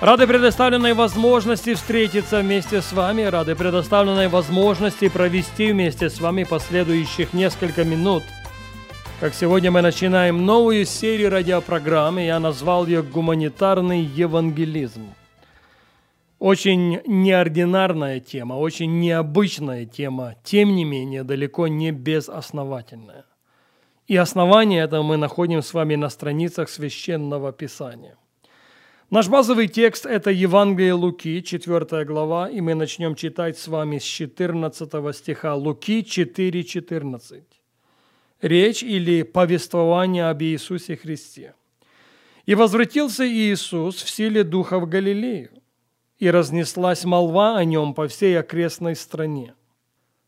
Рады предоставленной возможности встретиться вместе с вами, рады предоставленной возможности провести вместе с вами последующих несколько минут. Как сегодня мы начинаем новую серию радиопрограммы, я назвал ее «Гуманитарный евангелизм». Очень неординарная тема, очень необычная тема, тем не менее далеко не безосновательная. И основание этого мы находим с вами на страницах Священного Писания – Наш базовый текст – это Евангелие Луки, 4 глава, и мы начнем читать с вами с 14 стиха. Луки 4,14. Речь или повествование об Иисусе Христе. «И возвратился Иисус в силе Духа в Галилею, и разнеслась молва о нем по всей окрестной стране.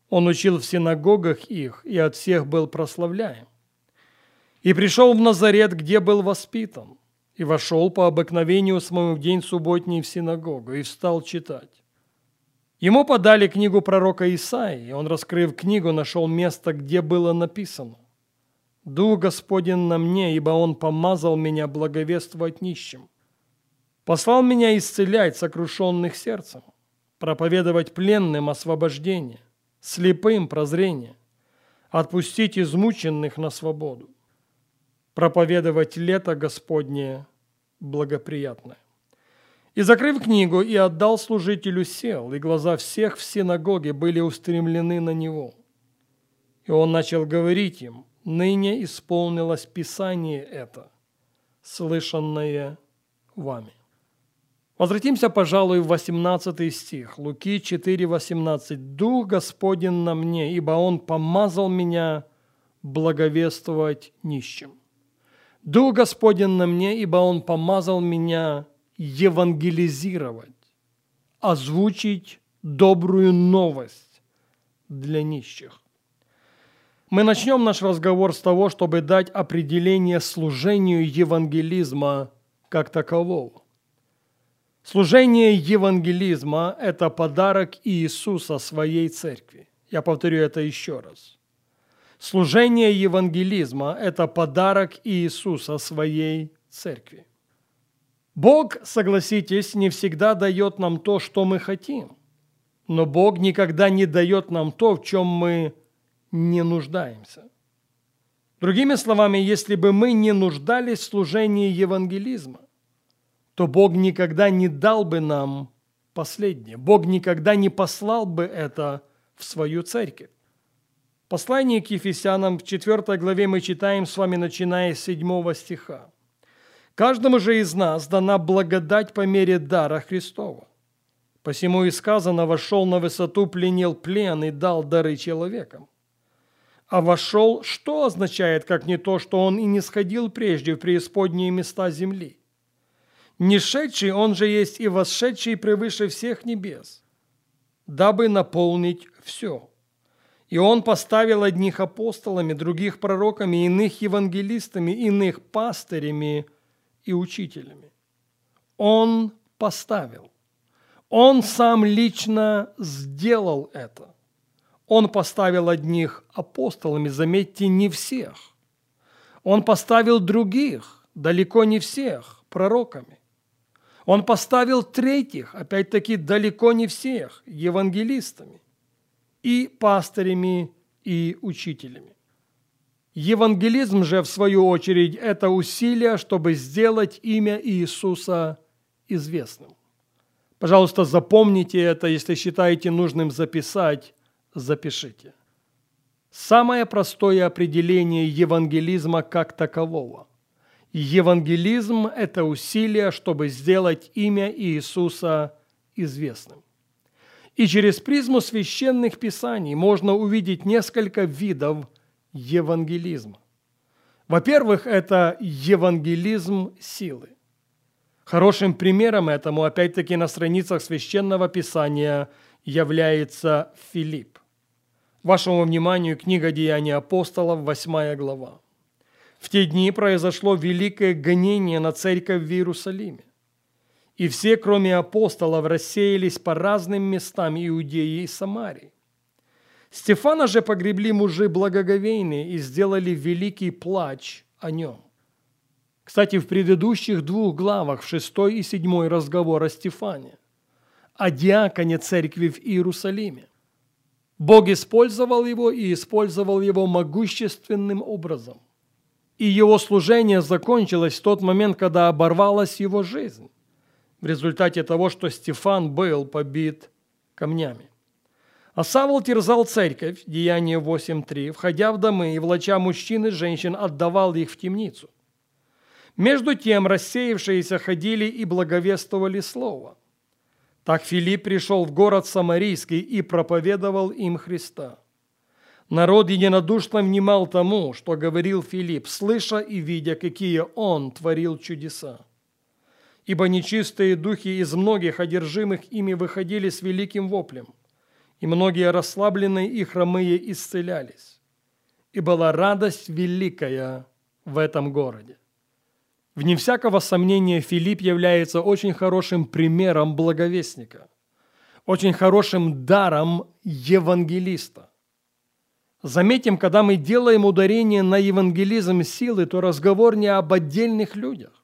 Он учил в синагогах их, и от всех был прославляем. И пришел в Назарет, где был воспитан, и вошел по обыкновению своему в день субботний в синагогу и встал читать. Ему подали книгу пророка Исаии, и он, раскрыв книгу, нашел место, где было написано «Дух Господень на мне, ибо Он помазал меня благовествовать нищим, послал меня исцелять сокрушенных сердцем, проповедовать пленным освобождение, слепым прозрение, отпустить измученных на свободу, проповедовать лето Господнее благоприятное. И, закрыв книгу, и отдал служителю сел, и глаза всех в синагоге были устремлены на него. И он начал говорить им, ныне исполнилось Писание это, слышанное вами. Возвратимся, пожалуй, в 18 стих, Луки 4, 18. «Дух Господень на мне, ибо Он помазал меня благовествовать нищим». Дух Господень на мне, ибо Он помазал меня евангелизировать, озвучить добрую новость для нищих. Мы начнем наш разговор с того, чтобы дать определение служению евангелизма как такового. Служение евангелизма – это подарок Иисуса своей церкви. Я повторю это еще раз – Служение евангелизма – это подарок Иисуса своей церкви. Бог, согласитесь, не всегда дает нам то, что мы хотим. Но Бог никогда не дает нам то, в чем мы не нуждаемся. Другими словами, если бы мы не нуждались в служении евангелизма, то Бог никогда не дал бы нам последнее. Бог никогда не послал бы это в свою церковь. Послание к Ефесянам в 4 главе мы читаем с вами, начиная с 7 стиха. «Каждому же из нас дана благодать по мере дара Христова. Посему и сказано, вошел на высоту, пленил плен и дал дары человекам. А вошел, что означает, как не то, что он и не сходил прежде в преисподние места земли? Не шедший, он же есть и восшедший превыше всех небес, дабы наполнить все. И он поставил одних апостолами, других пророками, иных евангелистами, иных пастырями и учителями. Он поставил. Он сам лично сделал это. Он поставил одних апостолами, заметьте, не всех. Он поставил других, далеко не всех, пророками. Он поставил третьих, опять-таки, далеко не всех, евангелистами и пастырями, и учителями. Евангелизм же, в свою очередь, это усилие, чтобы сделать имя Иисуса известным. Пожалуйста, запомните это, если считаете нужным записать, запишите. Самое простое определение евангелизма как такового. Евангелизм – это усилие, чтобы сделать имя Иисуса известным. И через призму священных писаний можно увидеть несколько видов евангелизма. Во-первых, это евангелизм силы. Хорошим примером этому, опять-таки, на страницах Священного Писания является Филипп. Вашему вниманию книга Деяний апостолов, 8 глава. В те дни произошло великое гонение на церковь в Иерусалиме. И все, кроме апостолов, рассеялись по разным местам Иудеи и Самарии. Стефана же погребли мужи благоговейные и сделали великий плач о нем. Кстати, в предыдущих двух главах, в шестой и седьмой разговор о Стефане, о диаконе церкви в Иерусалиме. Бог использовал его и использовал его могущественным образом. И его служение закончилось в тот момент, когда оборвалась его жизнь в результате того, что Стефан был побит камнями. А Савол терзал церковь, Деяние 8.3, входя в домы и влача мужчин и женщин, отдавал их в темницу. Между тем рассеявшиеся ходили и благовествовали Слово. Так Филипп пришел в город Самарийский и проповедовал им Христа. Народ единодушно внимал тому, что говорил Филипп, слыша и видя, какие он творил чудеса. Ибо нечистые духи из многих одержимых ими выходили с великим воплем – и многие расслабленные и хромые исцелялись. И была радость великая в этом городе. Вне всякого сомнения, Филипп является очень хорошим примером благовестника, очень хорошим даром евангелиста. Заметим, когда мы делаем ударение на евангелизм силы, то разговор не об отдельных людях.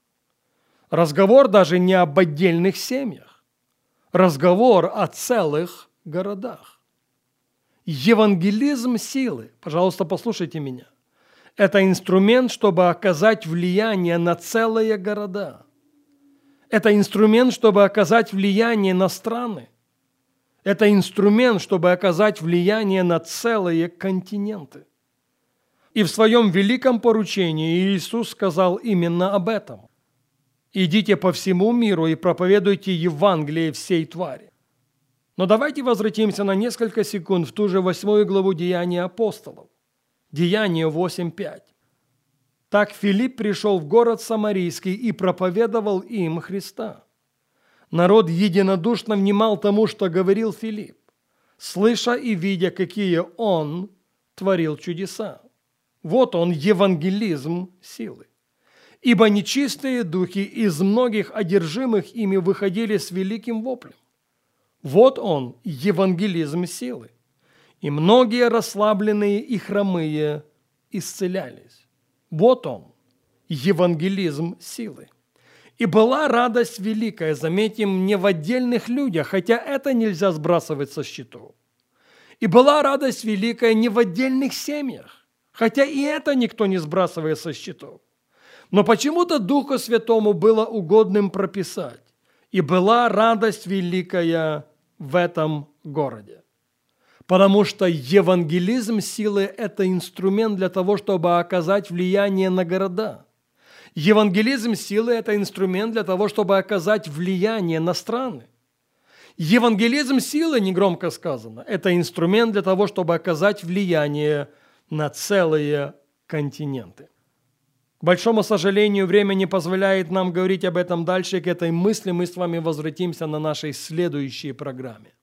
Разговор даже не об отдельных семьях. Разговор о целых городах. Евангелизм силы, пожалуйста, послушайте меня, это инструмент, чтобы оказать влияние на целые города. Это инструмент, чтобы оказать влияние на страны. Это инструмент, чтобы оказать влияние на целые континенты. И в своем великом поручении Иисус сказал именно об этом. «Идите по всему миру и проповедуйте Евангелие всей твари». Но давайте возвратимся на несколько секунд в ту же восьмую главу Деяния апостолов. Деяние 8.5. Так Филипп пришел в город Самарийский и проповедовал им Христа. Народ единодушно внимал тому, что говорил Филипп, слыша и видя, какие он творил чудеса. Вот он, евангелизм силы. Ибо нечистые духи из многих одержимых ими выходили с великим воплем. Вот он, евангелизм силы. И многие расслабленные и хромые исцелялись. Вот он, евангелизм силы. И была радость великая, заметим, не в отдельных людях, хотя это нельзя сбрасывать со счетов. И была радость великая не в отдельных семьях, хотя и это никто не сбрасывает со счетов. Но почему-то Духу Святому было угодным прописать. И была радость великая в этом городе. Потому что евангелизм силы – это инструмент для того, чтобы оказать влияние на города. Евангелизм силы – это инструмент для того, чтобы оказать влияние на страны. Евангелизм силы, негромко сказано, это инструмент для того, чтобы оказать влияние на целые континенты. К большому сожалению, время не позволяет нам говорить об этом дальше. К этой мысли мы с вами возвратимся на нашей следующей программе.